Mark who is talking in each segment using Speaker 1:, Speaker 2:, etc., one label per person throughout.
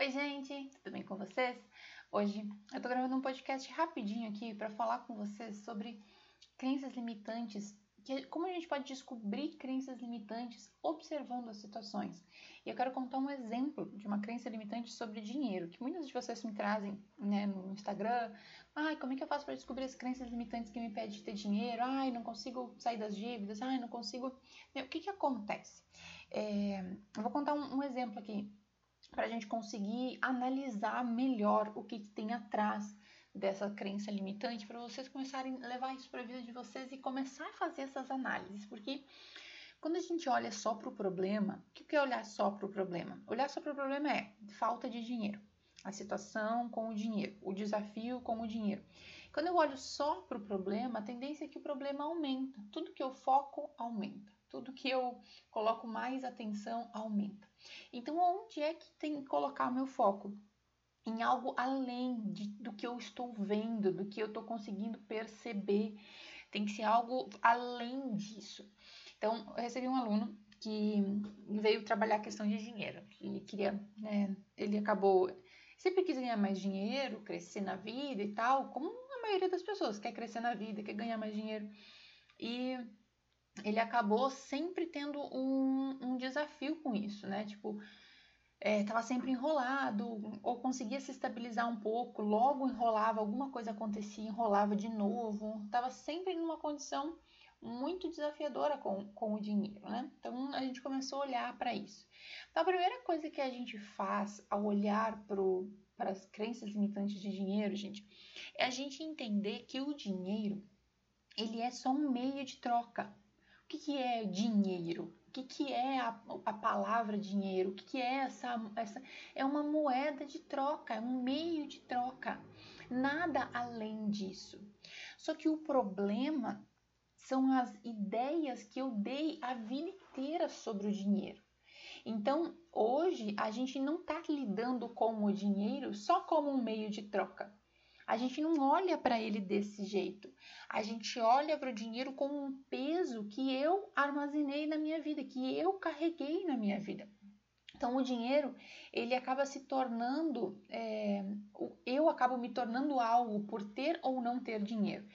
Speaker 1: Oi, gente, tudo bem com vocês? Hoje eu tô gravando um podcast rapidinho aqui para falar com vocês sobre crenças limitantes, que, como a gente pode descobrir crenças limitantes observando as situações. E eu quero contar um exemplo de uma crença limitante sobre dinheiro, que muitas de vocês me trazem né, no Instagram. Ai, como é que eu faço para descobrir as crenças limitantes que me impedem de ter dinheiro? Ai, não consigo sair das dívidas. Ai, não consigo. O que, que acontece? É, eu vou contar um, um exemplo aqui para a gente conseguir analisar melhor o que, que tem atrás dessa crença limitante, para vocês começarem a levar isso para a vida de vocês e começar a fazer essas análises, porque quando a gente olha só para o problema, o que é olhar só para o problema? Olhar só para o problema é falta de dinheiro, a situação com o dinheiro, o desafio com o dinheiro. Quando eu olho só para o problema, a tendência é que o problema aumenta. Tudo que eu foco aumenta. Tudo que eu coloco mais atenção aumenta. Então, onde é que tem que colocar o meu foco? Em algo além de, do que eu estou vendo, do que eu estou conseguindo perceber. Tem que ser algo além disso. Então, eu recebi um aluno que veio trabalhar a questão de dinheiro. Ele queria, né, ele acabou, sempre quis ganhar mais dinheiro, crescer na vida e tal, como a maioria das pessoas quer crescer na vida, quer ganhar mais dinheiro. E ele acabou sempre tendo um, um desafio com isso, né? Tipo, estava é, sempre enrolado, ou conseguia se estabilizar um pouco, logo enrolava, alguma coisa acontecia, enrolava de novo, estava sempre numa condição muito desafiadora com, com o dinheiro, né? Então a gente começou a olhar para isso. Então a primeira coisa que a gente faz ao olhar para as crenças limitantes de dinheiro, gente, é a gente entender que o dinheiro ele é só um meio de troca. O que, que é dinheiro? O que, que é a, a palavra dinheiro? O que, que é essa, essa? É uma moeda de troca, é um meio de troca. Nada além disso. Só que o problema são as ideias que eu dei a vida inteira sobre o dinheiro. Então, hoje, a gente não está lidando com o dinheiro só como um meio de troca a gente não olha para ele desse jeito. A gente olha para o dinheiro como um peso que eu armazenei na minha vida, que eu carreguei na minha vida. Então, o dinheiro, ele acaba se tornando, é, eu acabo me tornando algo por ter ou não ter dinheiro.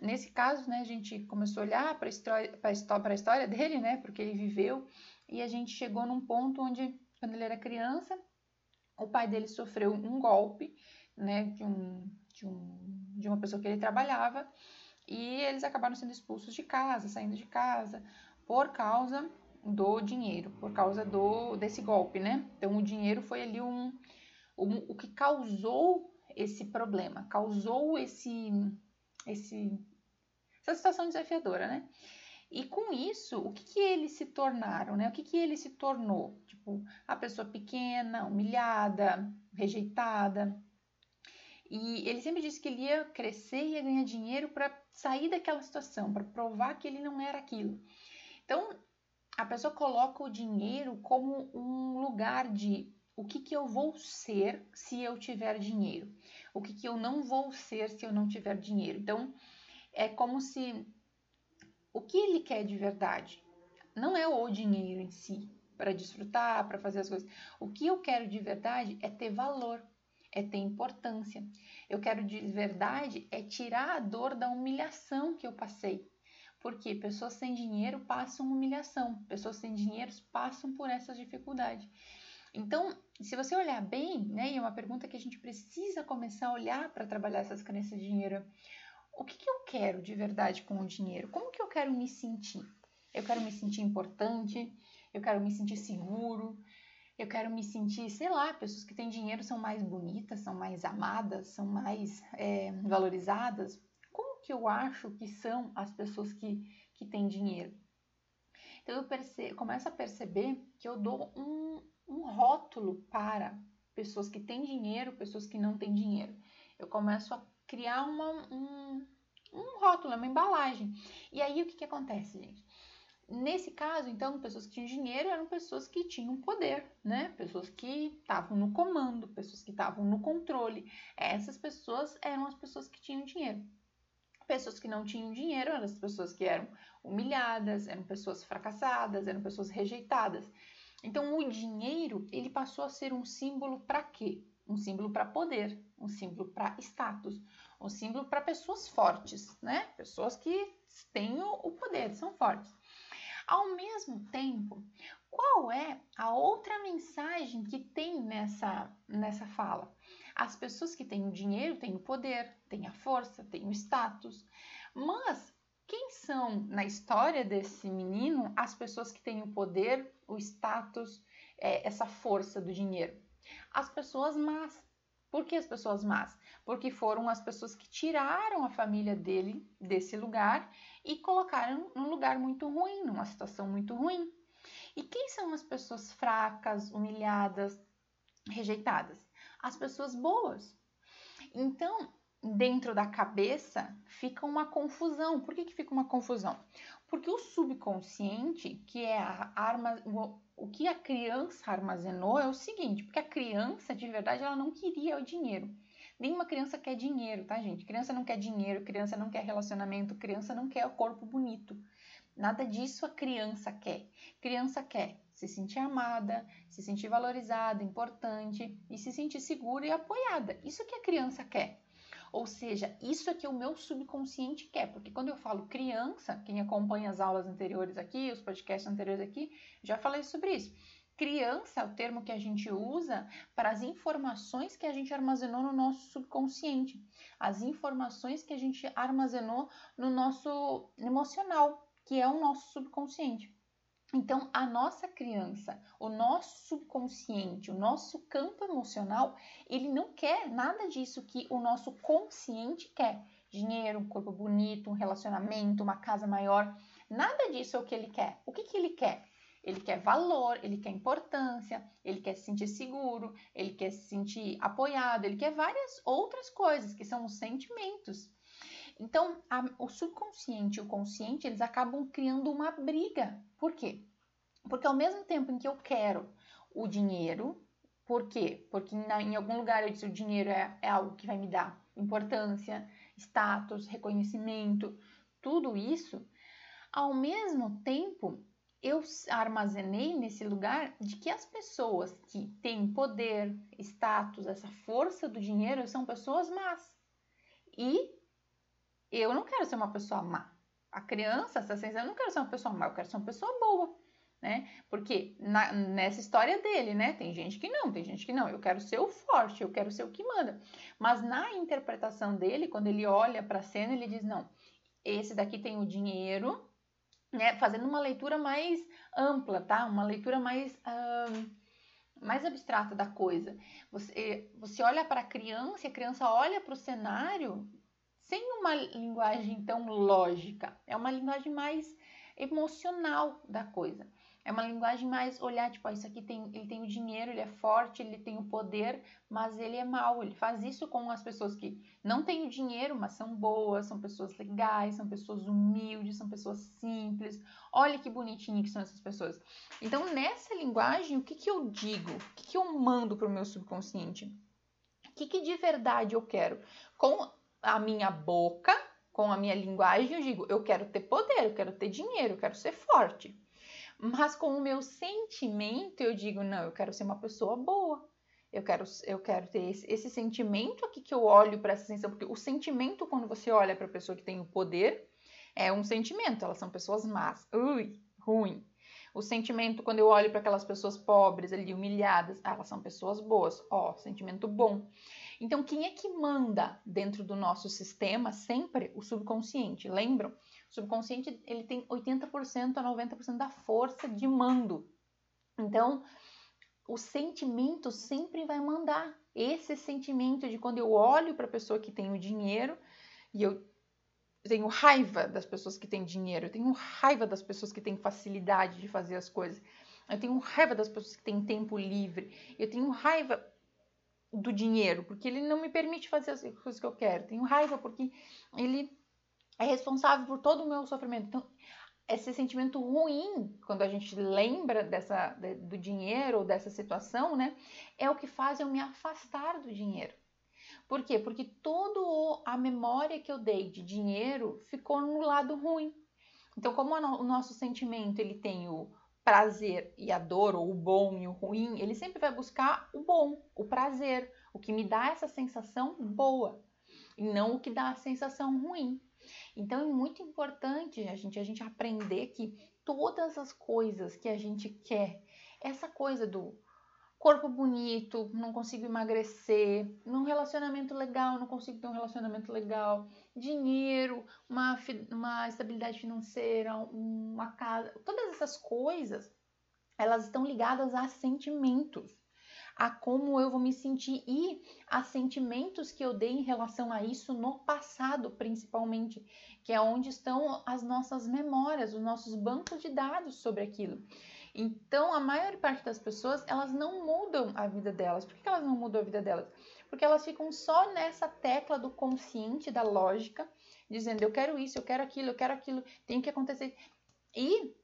Speaker 1: Nesse caso, né, a gente começou a olhar para a história, dele, né, porque ele viveu, e a gente chegou num ponto onde, quando ele era criança, o pai dele sofreu um golpe, né, de um, de, um, uma pessoa que ele trabalhava e eles acabaram sendo expulsos de casa, saindo de casa por causa do dinheiro, por causa do desse golpe, né? Então o dinheiro foi ali um, um o que causou esse problema, causou esse esse essa situação desafiadora, né? E com isso, o que, que eles se tornaram, né? O que, que ele se tornou? Tipo, a pessoa pequena, humilhada, rejeitada, e ele sempre disse que ele ia crescer e ia ganhar dinheiro para sair daquela situação, para provar que ele não era aquilo. Então, a pessoa coloca o dinheiro como um lugar de o que, que eu vou ser se eu tiver dinheiro, o que, que eu não vou ser se eu não tiver dinheiro. Então, é como se o que ele quer de verdade não é o dinheiro em si, para desfrutar, para fazer as coisas. O que eu quero de verdade é ter valor é ter importância. Eu quero de verdade é tirar a dor da humilhação que eu passei. Porque pessoas sem dinheiro passam humilhação, pessoas sem dinheiro passam por essas dificuldades. Então, se você olhar bem, né, e é uma pergunta que a gente precisa começar a olhar para trabalhar essas crenças de dinheiro, o que, que eu quero de verdade com o dinheiro? Como que eu quero me sentir? Eu quero me sentir importante, eu quero me sentir seguro, eu quero me sentir, sei lá, pessoas que têm dinheiro são mais bonitas, são mais amadas, são mais é, valorizadas. Como que eu acho que são as pessoas que, que têm dinheiro? Então eu percebo, começo a perceber que eu dou um, um rótulo para pessoas que têm dinheiro, pessoas que não têm dinheiro. Eu começo a criar uma, um, um rótulo, uma embalagem. E aí o que, que acontece, gente? Nesse caso, então, pessoas que tinham dinheiro eram pessoas que tinham poder, né? Pessoas que estavam no comando, pessoas que estavam no controle. Essas pessoas eram as pessoas que tinham dinheiro. Pessoas que não tinham dinheiro eram as pessoas que eram humilhadas, eram pessoas fracassadas, eram pessoas rejeitadas. Então, o dinheiro, ele passou a ser um símbolo para quê? Um símbolo para poder, um símbolo para status, um símbolo para pessoas fortes, né? Pessoas que têm o poder, são fortes. Ao mesmo tempo, qual é a outra mensagem que tem nessa, nessa fala? As pessoas que têm o dinheiro têm o poder, têm a força, têm o status, mas quem são, na história desse menino, as pessoas que têm o poder, o status, é, essa força do dinheiro? As pessoas más. Por que as pessoas más? Porque foram as pessoas que tiraram a família dele desse lugar e colocaram num lugar muito ruim, numa situação muito ruim. E quem são as pessoas fracas, humilhadas, rejeitadas? As pessoas boas. Então, dentro da cabeça fica uma confusão. Por que, que fica uma confusão? Porque o subconsciente, que é a arma, o que a criança armazenou é o seguinte, porque a criança, de verdade, ela não queria o dinheiro. Nenhuma criança quer dinheiro, tá, gente? Criança não quer dinheiro, criança não quer relacionamento, criança não quer o corpo bonito. Nada disso a criança quer. Criança quer se sentir amada, se sentir valorizada, importante e se sentir segura e apoiada. Isso que a criança quer. Ou seja, isso é que o meu subconsciente quer, porque quando eu falo criança, quem acompanha as aulas anteriores aqui, os podcasts anteriores aqui, já falei sobre isso. Criança é o termo que a gente usa para as informações que a gente armazenou no nosso subconsciente, as informações que a gente armazenou no nosso emocional, que é o nosso subconsciente. Então, a nossa criança, o nosso subconsciente, o nosso campo emocional, ele não quer nada disso que o nosso consciente quer. Dinheiro, um corpo bonito, um relacionamento, uma casa maior. Nada disso é o que ele quer. O que, que ele quer? Ele quer valor, ele quer importância, ele quer se sentir seguro, ele quer se sentir apoiado, ele quer várias outras coisas que são os sentimentos. Então, a, o subconsciente e o consciente, eles acabam criando uma briga. Por quê? Porque ao mesmo tempo em que eu quero o dinheiro, por quê? Porque na, em algum lugar eu disse o dinheiro é, é algo que vai me dar importância, status, reconhecimento, tudo isso, ao mesmo tempo eu armazenei nesse lugar de que as pessoas que têm poder, status, essa força do dinheiro são pessoas más. E eu não quero ser uma pessoa má. A criança, essa sensação, eu não quero ser uma pessoa má, eu quero ser uma pessoa boa, né? Porque na, nessa história dele, né? Tem gente que não, tem gente que não. Eu quero ser o forte, eu quero ser o que manda. Mas na interpretação dele, quando ele olha para a cena, ele diz: não, esse daqui tem o dinheiro, né? Fazendo uma leitura mais ampla, tá? Uma leitura mais. mais abstrata da coisa. Você, você olha para a criança a criança olha para o cenário sem uma linguagem tão lógica, é uma linguagem mais emocional da coisa. É uma linguagem mais olhar, tipo, ah, isso aqui tem, ele tem o dinheiro, ele é forte, ele tem o poder, mas ele é mau. Ele faz isso com as pessoas que não têm o dinheiro, mas são boas, são pessoas legais, são pessoas humildes, são pessoas simples. Olha que bonitinho que são essas pessoas. Então, nessa linguagem, o que, que eu digo? O que, que eu mando para o meu subconsciente? O que, que de verdade eu quero? Com a minha boca, com a minha linguagem, eu digo: eu quero ter poder, eu quero ter dinheiro, eu quero ser forte. Mas com o meu sentimento, eu digo: não, eu quero ser uma pessoa boa. Eu quero, eu quero ter esse, esse sentimento aqui que eu olho para essa sensação, porque o sentimento, quando você olha para a pessoa que tem o poder, é um sentimento, elas são pessoas más. Ui, ruim. O sentimento, quando eu olho para aquelas pessoas pobres ali, humilhadas, elas são pessoas boas. Ó, sentimento bom. Então, quem é que manda dentro do nosso sistema sempre o subconsciente? Lembram? O subconsciente ele tem 80% a 90% da força de mando. Então, o sentimento sempre vai mandar. Esse sentimento de quando eu olho para a pessoa que tem o dinheiro e eu tenho raiva das pessoas que têm dinheiro, eu tenho raiva das pessoas que têm facilidade de fazer as coisas, eu tenho raiva das pessoas que têm tempo livre, eu tenho raiva do dinheiro, porque ele não me permite fazer as coisas que eu quero. Tenho raiva porque ele é responsável por todo o meu sofrimento. Então, esse sentimento ruim, quando a gente lembra dessa, do dinheiro ou dessa situação, né, é o que faz eu me afastar do dinheiro. Por quê? Porque toda a memória que eu dei de dinheiro ficou no lado ruim. Então, como o nosso sentimento ele tem o prazer e a dor, ou o bom e o ruim, ele sempre vai buscar o bom, o prazer, o que me dá essa sensação boa, e não o que dá a sensação ruim. Então é muito importante a gente, a gente aprender que todas as coisas que a gente quer, essa coisa do corpo bonito, não consigo emagrecer, num relacionamento legal, não consigo ter um relacionamento legal, dinheiro, uma, uma estabilidade financeira, uma casa, todas essas coisas, elas estão ligadas a sentimentos, a como eu vou me sentir e a sentimentos que eu dei em relação a isso no passado, principalmente, que é onde estão as nossas memórias, os nossos bancos de dados sobre aquilo. Então, a maior parte das pessoas, elas não mudam a vida delas. Por que elas não mudam a vida delas? Porque elas ficam só nessa tecla do consciente, da lógica, dizendo eu quero isso, eu quero aquilo, eu quero aquilo, tem que acontecer. E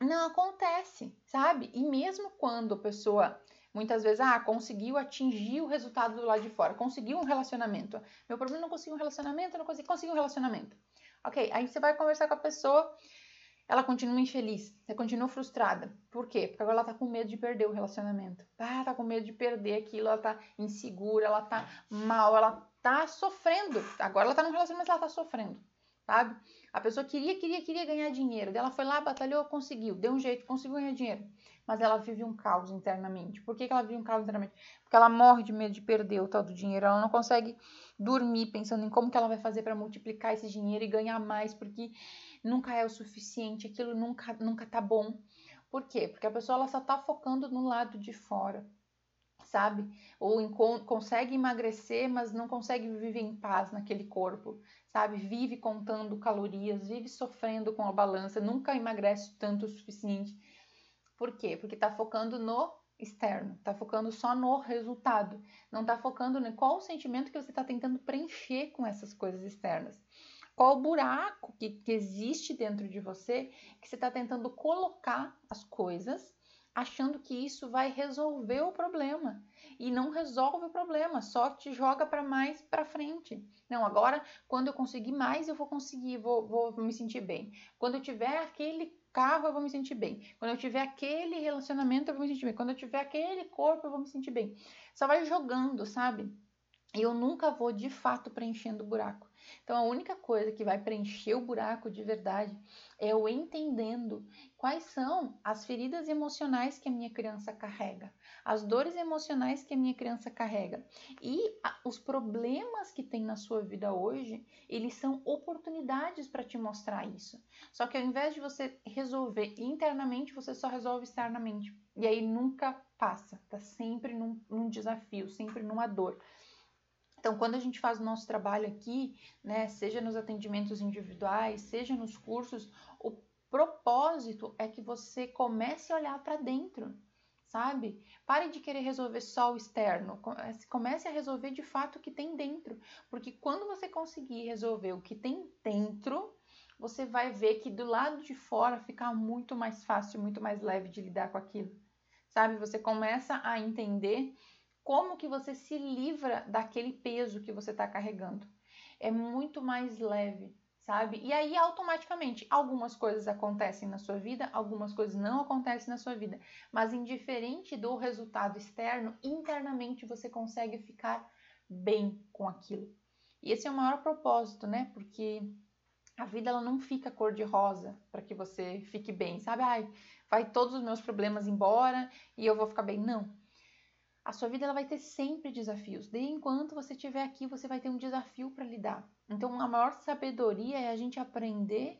Speaker 1: não acontece, sabe? E mesmo quando a pessoa muitas vezes, ah, conseguiu atingir o resultado do lado de fora, conseguiu um relacionamento. Meu problema é não conseguir um relacionamento, não consegui conseguir um relacionamento. Ok, aí você vai conversar com a pessoa, ela continua infeliz, você continua frustrada. Por quê? Porque agora ela tá com medo de perder o relacionamento. Ah, tá com medo de perder aquilo, ela tá insegura, ela tá mal, ela tá sofrendo. Agora ela tá num relacionamento, mas ela tá sofrendo, sabe? A pessoa queria, queria, queria ganhar dinheiro. Ela foi lá, batalhou, conseguiu, deu um jeito, conseguiu ganhar dinheiro. Mas ela vive um caos internamente. Por que, que ela vive um caos internamente? Porque ela morre de medo de perder o tal do dinheiro. Ela não consegue dormir pensando em como que ela vai fazer para multiplicar esse dinheiro e ganhar mais, porque nunca é o suficiente, aquilo nunca, nunca tá bom. Por quê? Porque a pessoa ela só tá focando no lado de fora, sabe? Ou consegue emagrecer, mas não consegue viver em paz naquele corpo, sabe? Vive contando calorias, vive sofrendo com a balança, nunca emagrece tanto o suficiente. Por quê? Porque tá focando no externo, tá focando só no resultado, não tá focando em qual o sentimento que você tá tentando preencher com essas coisas externas. Qual o buraco que, que existe dentro de você que você está tentando colocar as coisas, achando que isso vai resolver o problema. E não resolve o problema, só te joga para mais para frente. Não, agora, quando eu conseguir mais, eu vou conseguir, vou, vou me sentir bem. Quando eu tiver aquele carro, eu vou me sentir bem. Quando eu tiver aquele relacionamento, eu vou me sentir bem. Quando eu tiver aquele corpo, eu vou me sentir bem. Só vai jogando, sabe? E eu nunca vou de fato preenchendo o buraco. Então, a única coisa que vai preencher o buraco de verdade é eu entendendo quais são as feridas emocionais que a minha criança carrega, as dores emocionais que a minha criança carrega e os problemas que tem na sua vida hoje, eles são oportunidades para te mostrar isso. Só que ao invés de você resolver internamente, você só resolve externamente. E aí nunca passa, tá sempre num, num desafio, sempre numa dor. Então, quando a gente faz o nosso trabalho aqui, né, seja nos atendimentos individuais, seja nos cursos, o propósito é que você comece a olhar para dentro, sabe? Pare de querer resolver só o externo, comece a resolver de fato o que tem dentro, porque quando você conseguir resolver o que tem dentro, você vai ver que do lado de fora fica muito mais fácil, muito mais leve de lidar com aquilo, sabe? Você começa a entender como que você se livra daquele peso que você está carregando. É muito mais leve, sabe? E aí automaticamente algumas coisas acontecem na sua vida, algumas coisas não acontecem na sua vida, mas indiferente do resultado externo, internamente você consegue ficar bem com aquilo. E esse é o maior propósito, né? Porque a vida ela não fica cor de rosa para que você fique bem, sabe? Ai, vai todos os meus problemas embora e eu vou ficar bem. Não a sua vida ela vai ter sempre desafios. De enquanto você estiver aqui, você vai ter um desafio para lidar. Então, a maior sabedoria é a gente aprender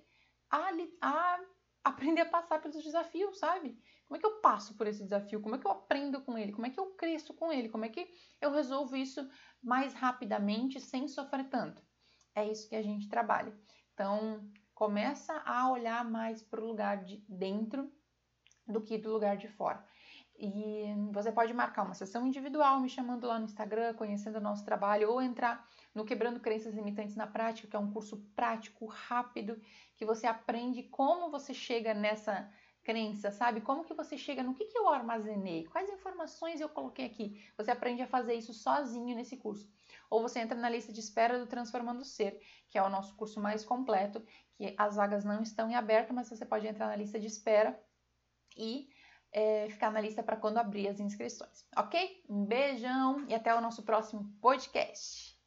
Speaker 1: a, a aprender a passar pelos desafios, sabe? Como é que eu passo por esse desafio? Como é que eu aprendo com ele? Como é que eu cresço com ele? Como é que eu resolvo isso mais rapidamente sem sofrer tanto? É isso que a gente trabalha. Então, começa a olhar mais para o lugar de dentro do que do lugar de fora. E você pode marcar uma sessão individual me chamando lá no Instagram, conhecendo o nosso trabalho, ou entrar no Quebrando Crenças Limitantes na Prática, que é um curso prático, rápido, que você aprende como você chega nessa crença, sabe? Como que você chega no que, que eu armazenei, quais informações eu coloquei aqui. Você aprende a fazer isso sozinho nesse curso. Ou você entra na lista de espera do Transformando o Ser, que é o nosso curso mais completo, que as vagas não estão em aberto, mas você pode entrar na lista de espera e é, ficar na lista para quando abrir as inscrições, ok? Um beijão e até o nosso próximo podcast.